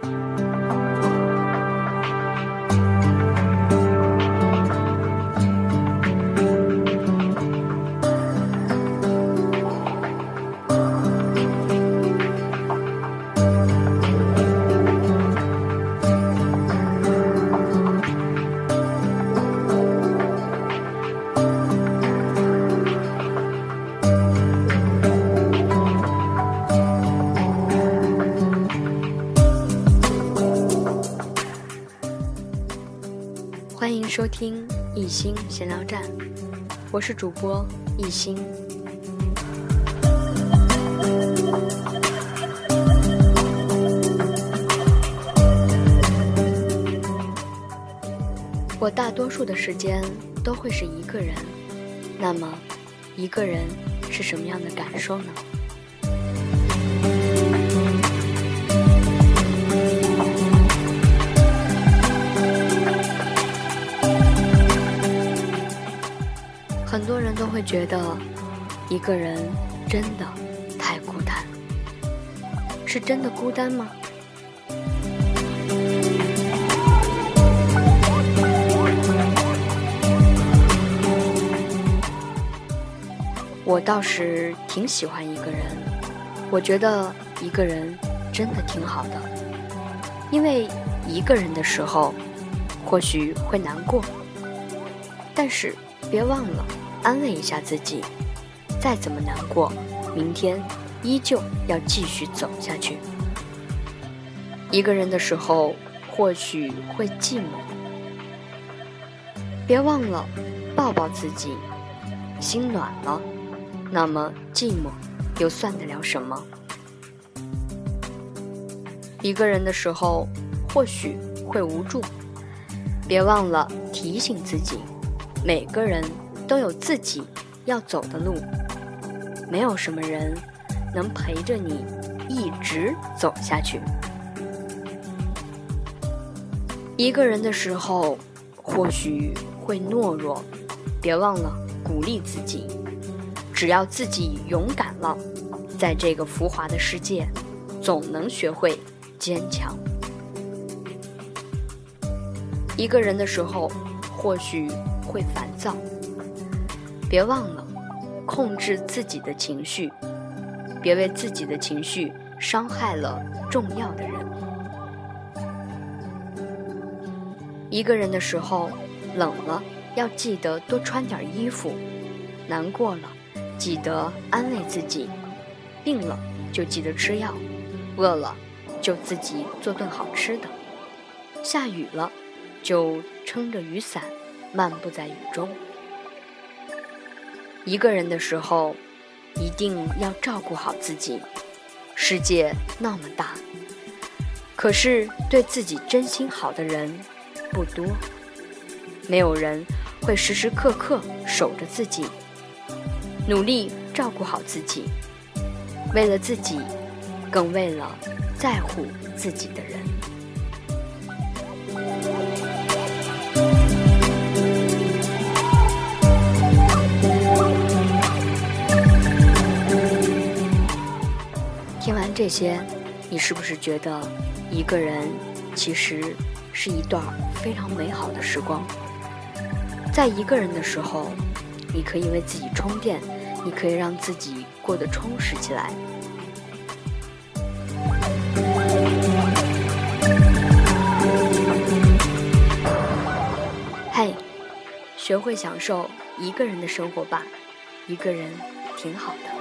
欢收听一心闲聊站，我是主播一心。我大多数的时间都会是一个人，那么，一个人是什么样的感受呢？会觉得，一个人真的太孤单，是真的孤单吗？我倒是挺喜欢一个人，我觉得一个人真的挺好的，因为一个人的时候，或许会难过，但是别忘了。安慰一下自己，再怎么难过，明天依旧要继续走下去。一个人的时候，或许会寂寞，别忘了抱抱自己，心暖了，那么寂寞又算得了什么？一个人的时候，或许会无助，别忘了提醒自己，每个人。都有自己要走的路，没有什么人能陪着你一直走下去。一个人的时候，或许会懦弱，别忘了鼓励自己。只要自己勇敢了，在这个浮华的世界，总能学会坚强。一个人的时候，或许会烦躁。别忘了控制自己的情绪，别为自己的情绪伤害了重要的人。一个人的时候，冷了要记得多穿点衣服；难过了，记得安慰自己；病了就记得吃药；饿了就自己做顿好吃的；下雨了就撑着雨伞漫步在雨中。一个人的时候，一定要照顾好自己。世界那么大，可是对自己真心好的人不多。没有人会时时刻刻守着自己，努力照顾好自己，为了自己，更为了在乎自己的人。这些，你是不是觉得一个人其实是一段非常美好的时光？在一个人的时候，你可以为自己充电，你可以让自己过得充实起来。嘿，学会享受一个人的生活吧，一个人挺好的。